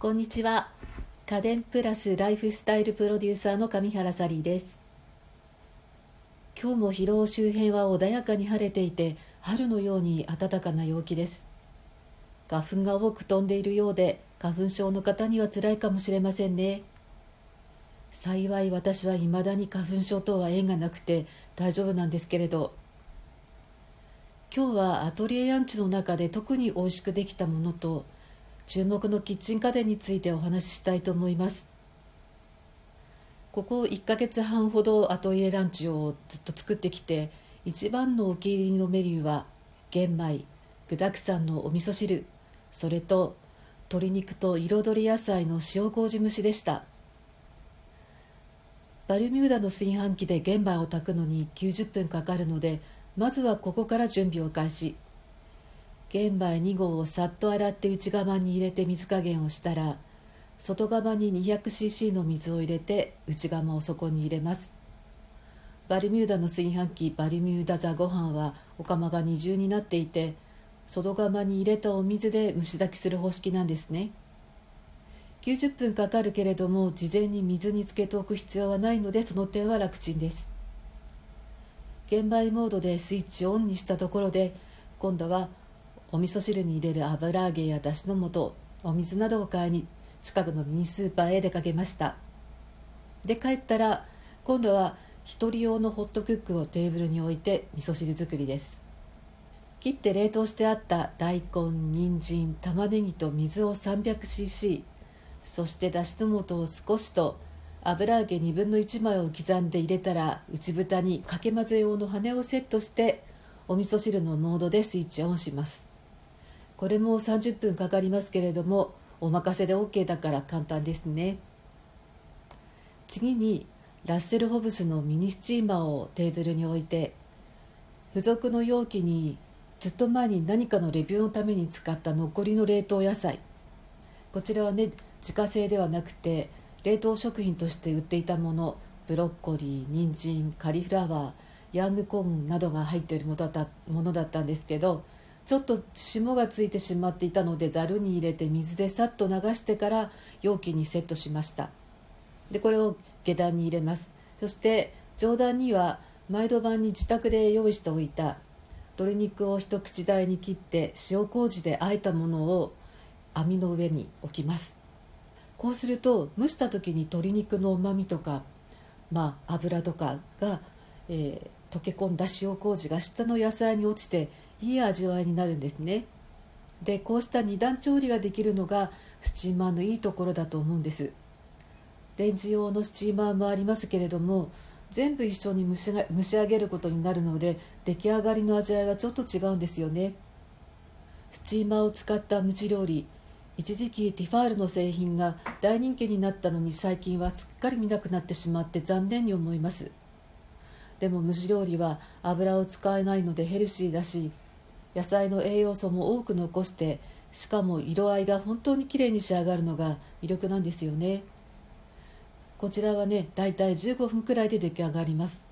こんにちは。家電プラスライフスタイルプロデューサーの上原サリーです。今日も広尾周辺は穏やかに晴れていて春のように暖かな陽気です。花粉が多く飛んでいるようで花粉症の方には辛いかもしれませんね。幸い私は未だに花粉症とは縁がなくて大丈夫なんですけれど。今日はアトリエヤンチの中で特に美味しくできたものと注目のキッチン家電についてお話ししたいと思います。ここ1ヶ月半ほどアトリエランチをずっと作ってきて一番のお気に入りのメニューは玄米具だくさんのお味噌汁それと鶏肉と彩り野菜の塩麹蒸しでした。バルミューダの炊飯器で玄米を炊くのに90分かかるのでまずはここから準備を開始。玄米2合をさっと洗って内釜に入れて水加減をしたら外釜に 200cc の水を入れて内釜を底に入れます。バルミューダの炊飯器バルミューダザご飯はお釜が二重になっていて外釜に入れたお水で蒸し炊きする方式なんですね。90分かかるけれども事前に水につけておく必要はないのでその点は楽ちんです。玄米モードでスイッチをオンにしたところで今度はお味噌汁に入れる油揚げやだしの素お水などを買いに近くのミニスーパーへ出かけました。で帰ったら今度は1人用のホットクックをテーブルに置いて味噌汁作りです。切って冷凍してあった大根人参玉ねぎと水を 300cc そしてだしの素を少しと油揚げ1分の1枚を刻んで入れたら内蓋にかけ混ぜ用の羽をセットしてお味噌汁のモードでスイッチオンします。これも30分かかりますけれどもお任せで OK だから簡単ですね。次にラッセル・ホブスのミニスチーマーをテーブルに置いて付属の容器にずっと前に何かのレビューのために使った残りの冷凍野菜。こちらはね自家製ではなくて冷凍食品として売っていたものブロッコリー人参カリフラワーヤングコーンなどが入っているものだったものだったんですけどちょっと霜がついてしまっていたのでざるに入れて水でさっと流してから容器にセットしました。でこれを下段に入れます。そして上段には毎度晩に自宅で用意しておいた鶏肉を一口大に切って塩麹であえたものを網の上に置きます。こうすると蒸した時に鶏肉のうまみとか、まあ、油とかが、えー、溶け込んだ塩麹が下の野菜に落ちていい味わいになるんですね。でこうした二段調理ができるのがスチーマーのいいところだと思うんです。レンジ用のスチーマーもありますけれども全部一緒に蒸しが蒸し上げることになるので出来上がりの味わいはちょっと違うんですよね。スチーマーを使った蒸し料理一時期ティファールの製品が大人気になったのに最近はすっかり見なくなってしまって残念に思います。でも蒸し料理は油を使えないのでヘルシーだし野菜の栄養素も多く残してしかも色合いが本当にきれいに仕上がるのが魅力なんですよね。こちらはねだいたい15分くらいで出来上がります。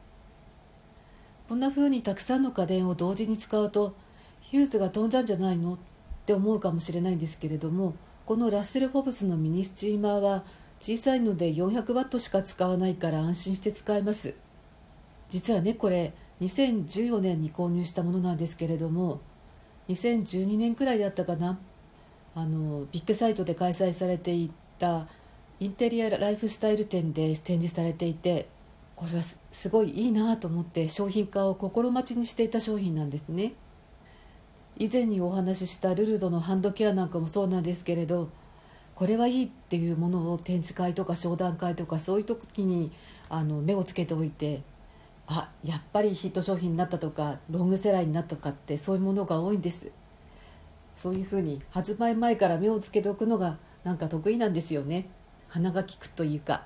こんな風にたくさんの家電を同時に使うとヒューズが飛んじゃうんじゃないの？って思うかもしれないんですけれどもこのラッセル・ホブスのミニスチーマーは小さいので400ワットしか使わないから安心して使えます。実はねこれ2014年に購入したものなんですけれども2012年くらいだったかなあのビッグサイトで開催されていたインテリアライフスタイル展で展示されていてこれはすごいいいなと思って商品化を心待ちにしていた商品なんですね。以前にお話ししたルルドのハンドケアなんかもそうなんですけれどこれはいいっていうものを展示会とか商談会とかそういう時にあの目をつけておいてあやっぱりヒット商品になったとかロングセラーになったとかってそういうものが多いんです。そういうふうに発売前から目をつけておくのがなんか得意なんですよね。鼻が利くというか。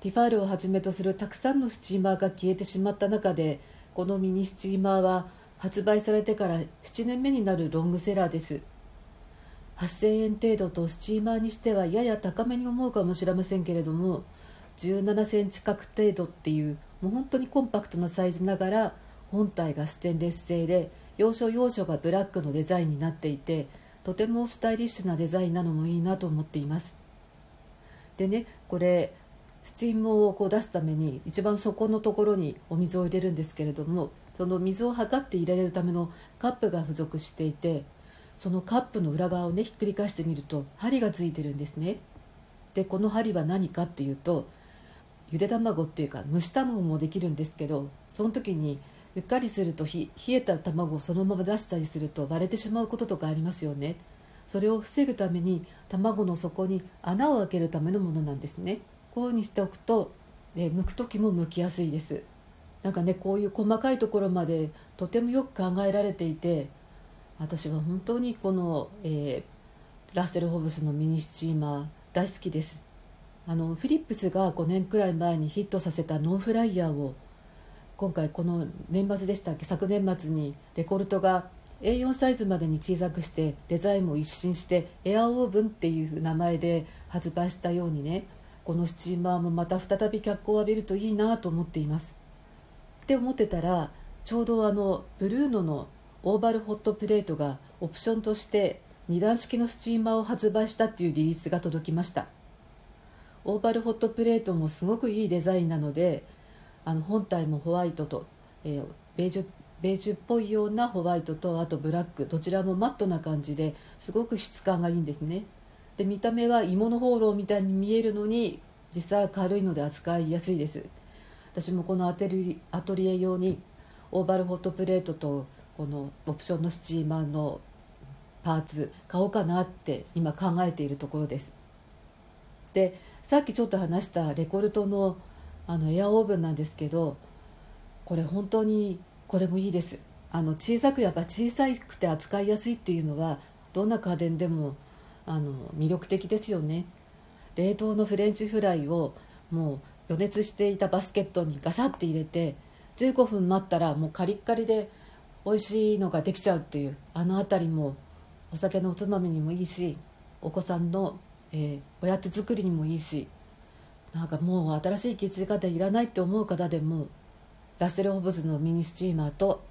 ティファールをはじめとするたくさんのスチーマーが消えてしまった中でこのミニスチーマーは発売されてから7年目になるロングセラーです。8000円程度とスチーマーにしてはやや高めに思うかもしれませんけれども17センチ角程度っていうもう本当にコンパクトなサイズながら本体がステンレス製で要所要所がブラックのデザインになっていてとてもスタイリッシュなデザインなのもいいなと思っています。でねこれスチームをこう出すために一番底のところにお水を入れるんですけれどもその水を測って入れるためのカップが付属していてそのカップの裏側をねひっくり返してみると針がついてるんですね。でこの針は何かっていうとゆで卵っていうか蒸し卵もできるんですけどその時にうっかりすると冷えた卵をそのまま出したりすると割れてしまうこととかありますよね。それを防ぐために卵の底に穴を開けるためのものなんですね。こういうふうにしておくと、え剥く時も剥きやすいです。なんかねこういう細かいところまでとてもよく考えられていて私は本当にこの、えー、ラッセル・ホブスのミニスチーマー大好きです。あのフィリップスが5年くらい前にヒットさせたノンフライヤーを今回この年末でしたっけ昨年末にレコルトが A4 サイズまでに小さくしてデザインも一新してエアオーブンっていう名前で発売したようにねこのスチーマーもまた再び脚光を浴びるといいなと思っています。って思ってたらちょうどあのブルーノのオーバルホットプレートがオプションとして2段式のスチーマーを発売したっていうリリースが届きました。オーバルホットプレートもすごくいいデザインなのであの本体もホワイトと、えー、ベージュベージュっぽいようなホワイトとあとブラックどちらもマットな感じですごく質感がいいんですね。で見た目は芋のホーローみたいに見えるのに実際は軽いので扱いやすいです。私もこのアトリアトリエ用にオーバルホットプレートとこのオプションのスチーマーのパーツ買おうかなって今考えているところです。でさっきちょっと話したレコルトのあのエアオーブンなんですけどこれ本当にこれもいいです。あの小さくやっぱ小さくて扱いやすいっていうのはどんな家電でもあの魅力的ですよね。冷凍のフレンチフライをもう予熱していたバスケットにガサッて入れて15分待ったらもうカリッカリで美味しいのができちゃうっていうあの辺りもお酒のおつまみにもいいしお子さんの、えー、おやつ作りにもいいしなんかもう新しいキッチン家電いらないって思う方でもラッセル・ホブズのミニスチーマーと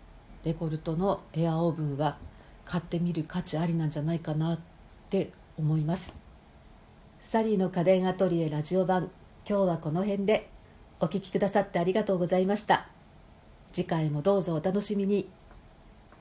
レコルトのエアオーブンは買ってみる価値ありなんじゃないかなって思います。サリーの家電アトリエラジオ版今日はこの辺でお聴きくださってありがとうございました。次回もどうぞお楽しみに。